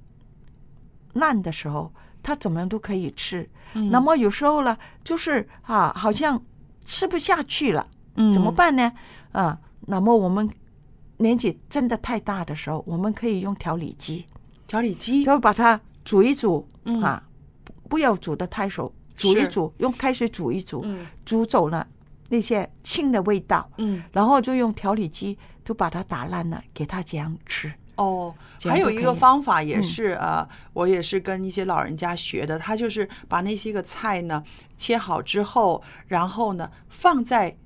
烂的时候，它怎么样都可以吃。嗯。那么有时候呢，就是啊，好像吃不下去了，嗯。怎么办呢？啊，那么我们年纪真的太大的时候，我们可以用调理机，调理机？就把它煮一煮、嗯。啊，不不要煮的太熟，煮一煮，用开水煮一煮，嗯。煮走了那些腥的味道，嗯。然后就用调理机就把它打烂了，给它这样吃。哦，还有一个方法也嗯。是、呃，我也是跟一些老人家学的，他就是把那些个菜呢切好之后，然后呢放在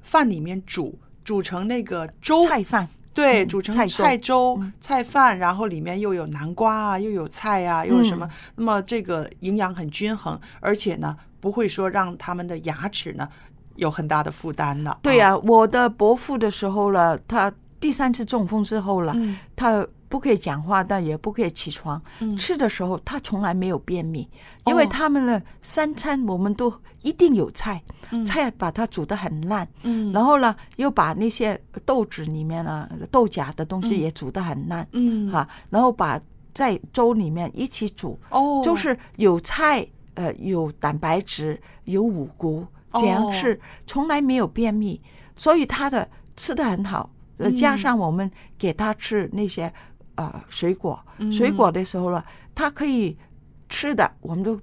饭里面煮，煮成那个粥。菜饭，对，嗯煮成菜粥菜粥、嗯。菜饭，然后里面又有南瓜啊，又有菜啊，又有什么？嗯。那么这个营养很均衡，而且呢，不会说让他们的牙齿呢有很大的负担了。对啊，呀、我的伯父的时候了，他第三次中风之后了，嗯。他不可以讲话，但也不可以起床。嗯。吃的时候他从来没有便秘，因为哦他们的三餐我们都一定有菜，嗯。菜把它煮得很烂，嗯。然后呢又把那些豆子里面呢豆荚的东西嗯。也煮得很烂，嗯。哈、然后把在粥里面一起煮，哦，就是有菜，呃，有蛋白质，有五谷，这样哦吃，从来没有便秘，所以他的吃的很好。呃，嗯。加上我们给他吃那些呃水果，嗯。水果的时候呢，他可以吃的，我们都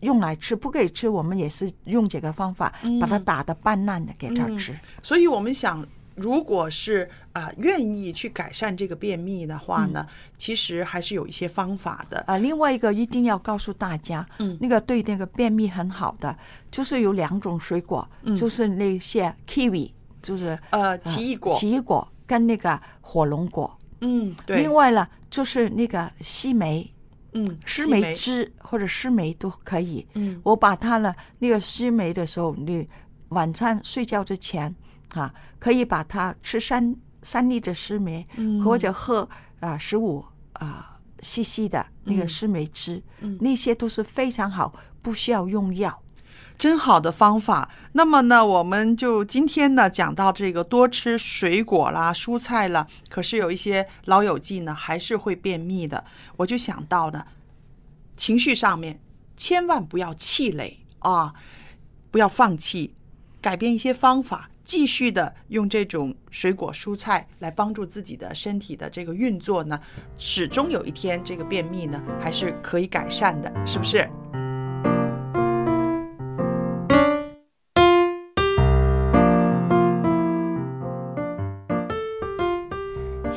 用来吃；不可以吃，我们也是用这个方法把它嗯打的半烂的给他嗯。吃。所以我们想，如果是啊、愿意去改善这个便秘的话呢，其实还是有一些方法的。啊，另外一个一定要告诉大家，嗯。那个对那个便秘很好的，就是有两种水果，嗯。就是那些 kiwi，就是呃，奇异果，奇异果跟那个火龙果。嗯，对，另外呢，就是那个西梅、嗯，湿梅西梅，汁或者西梅都可以。嗯。我把它呢，那个西梅的时候，你晚餐睡觉之前啊，可以把它吃三三粒的湿梅，嗯。或者喝啊十五啊 CC 的那个嗯。湿梅汁，嗯。那些都是非常好，不需要用药。真好的方法。那么呢，我们就今天呢讲到这个多吃水果啦、蔬菜啦，可是有一些老友记呢还是会便秘的。我就想到呢，情绪上面千万不要气馁啊，不要放弃，改变一些方法。继续的用这种水果蔬菜来帮助自己的身体的这个运作呢，始终有一天这个便秘呢还是可以改善的，是不是？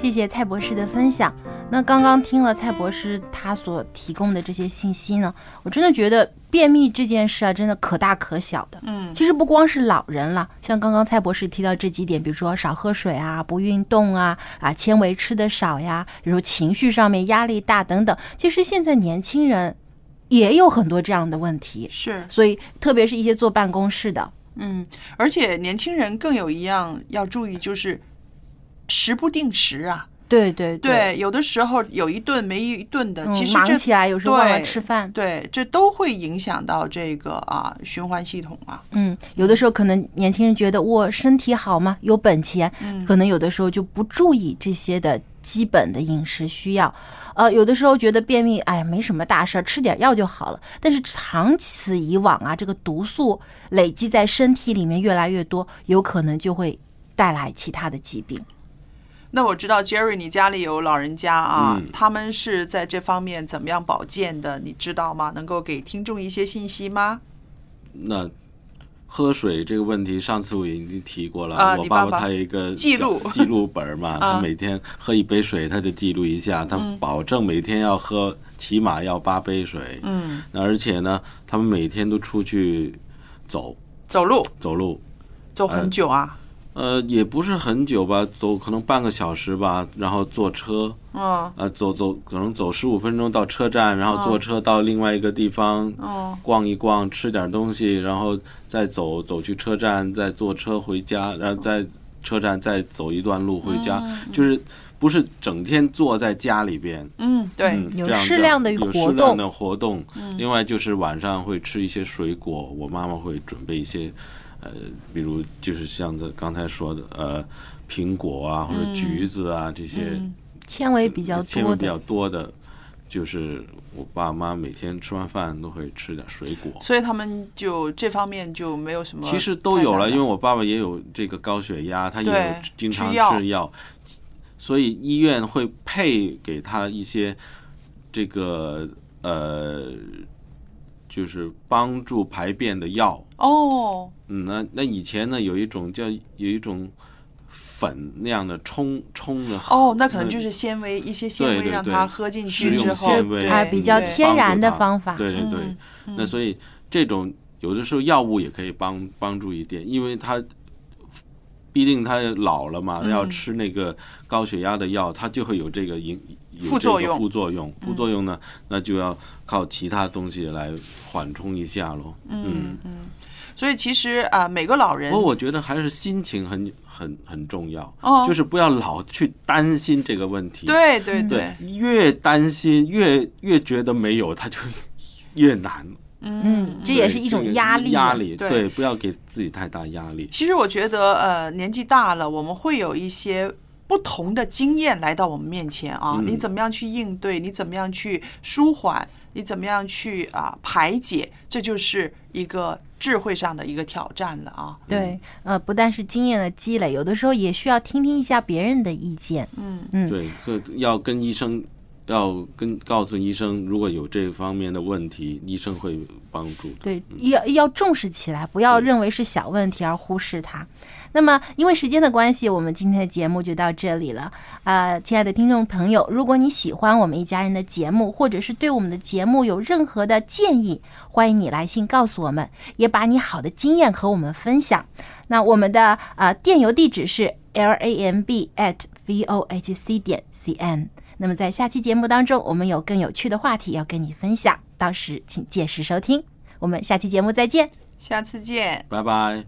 谢谢蔡博士的分享。那刚刚听了蔡博士他所提供的这些信息呢，我真的觉得便秘这件事啊，真的可大可小的。嗯其实不光是老人了，像刚刚蔡博士提到这几点，比如说少喝水啊、不运动啊、啊纤维吃的少呀，比如说情绪上面压力大等等，其实现在年轻人也有很多这样的问题。是。所以，特别是一些坐办公室的，嗯，而且年轻人更有一样要注意，就是食不定时啊。对对对，有的时候有一顿没一顿的，嗯其实这忙起来有时候忘了吃饭对，这都会影响到这个啊循环系统啊。嗯，有的时候可能年轻人觉得我身体好嘛，有本钱，嗯可能有的时候就不注意这些的基本的饮食需要。呃，有的时候觉得便秘，哎呀，没什么大事儿，吃点药就好了。但是长此以往啊，这个毒素累积在身体里面越来越多，有可能就会带来其他的疾病。那我知道 Jerry，你家里有老人家啊，嗯他们是在这方面怎么样保健的？你知道吗？能够给听众一些信息吗？那喝水这个问题，上次我已经提过了。我爸爸爸他有一个记录记录本嘛，啊 <laughs> 他每天喝一杯水，他就记录一下，他嗯保证每天要喝起码要八杯水。嗯，那而且呢，他们每天都出去走走路走路，走很久啊。呃，也不是很久吧，走可能半个小时吧，然后坐车，嗯呃，走走可能走十五分钟到车站，然后哦坐车到另外一个地方，哦逛一逛，吃点东西，然后再走走去车站，再坐车回家，然后在车站再走一段路回家，就是不是整天坐在家里边。嗯，对，嗯，有适量的有活动适量的活动。嗯另外就是晚上会吃一些水果，我妈妈会准备一些，呃，比如就是像这刚才说的，呃，苹果啊或者嗯橘子啊这些嗯纤维比较多的纤维比较多的就是我爸妈每天吃完饭都会吃点水果。所以他们就这方面就没有什么。其实都有了，因为我爸爸也有这个高血压，他也有经常吃药，所以医院会配给他一些这个呃，就是帮助排便的药。哦，嗯，那那以前呢，有一种叫有一种粉那样的冲冲的哦，那可能就是纤维一些纤维让它喝进去之后，纤维啊，比较天然的方法。对对对，嗯那所以这种有的时候药物也可以帮帮助一点，因为它毕竟他老了嘛，嗯。要吃那个高血压的药，他就会有这个影有这个副作用副作用，副作用呢，那就要靠其他东西来缓冲一下喽。嗯嗯，所以其实啊、每个老人不过我觉得还是心情很很很重要，哦就是不要老去担心这个问题。对对对，越担心越越觉得没有，他就 <laughs> 越难。嗯，这也是一种压力。压力对对，不要给自己太大压力。其实我觉得，呃，年纪大了，我们会有一些不同的经验来到我们面前啊。嗯你怎么样去应对？你怎么样去舒缓？你怎么样去啊、排解？这就是一个智慧上的一个挑战了啊。对，呃，不但是经验的积累，有的时候也需要听听一下别人的意见。嗯嗯，对，所以要跟医生，要跟告诉医生，如果有这方面的问题，医生会帮助。对，要要重视起来，不要认为是小问题而忽视它。那么，因为时间的关系，我们今天的节目就到这里了。呃，亲爱的听众朋友，如果你喜欢我们一家人的节目，或者是对我们的节目有任何的建议，欢迎你来信告诉我们，也把你好的经验和我们分享。那我们的呃电邮地址是 l a m b at v o h c 点 c n。那么在下期节目当中，我们有更有趣的话题要跟你分享，到时请届时收听。我们下期节目再见。下次见。拜拜。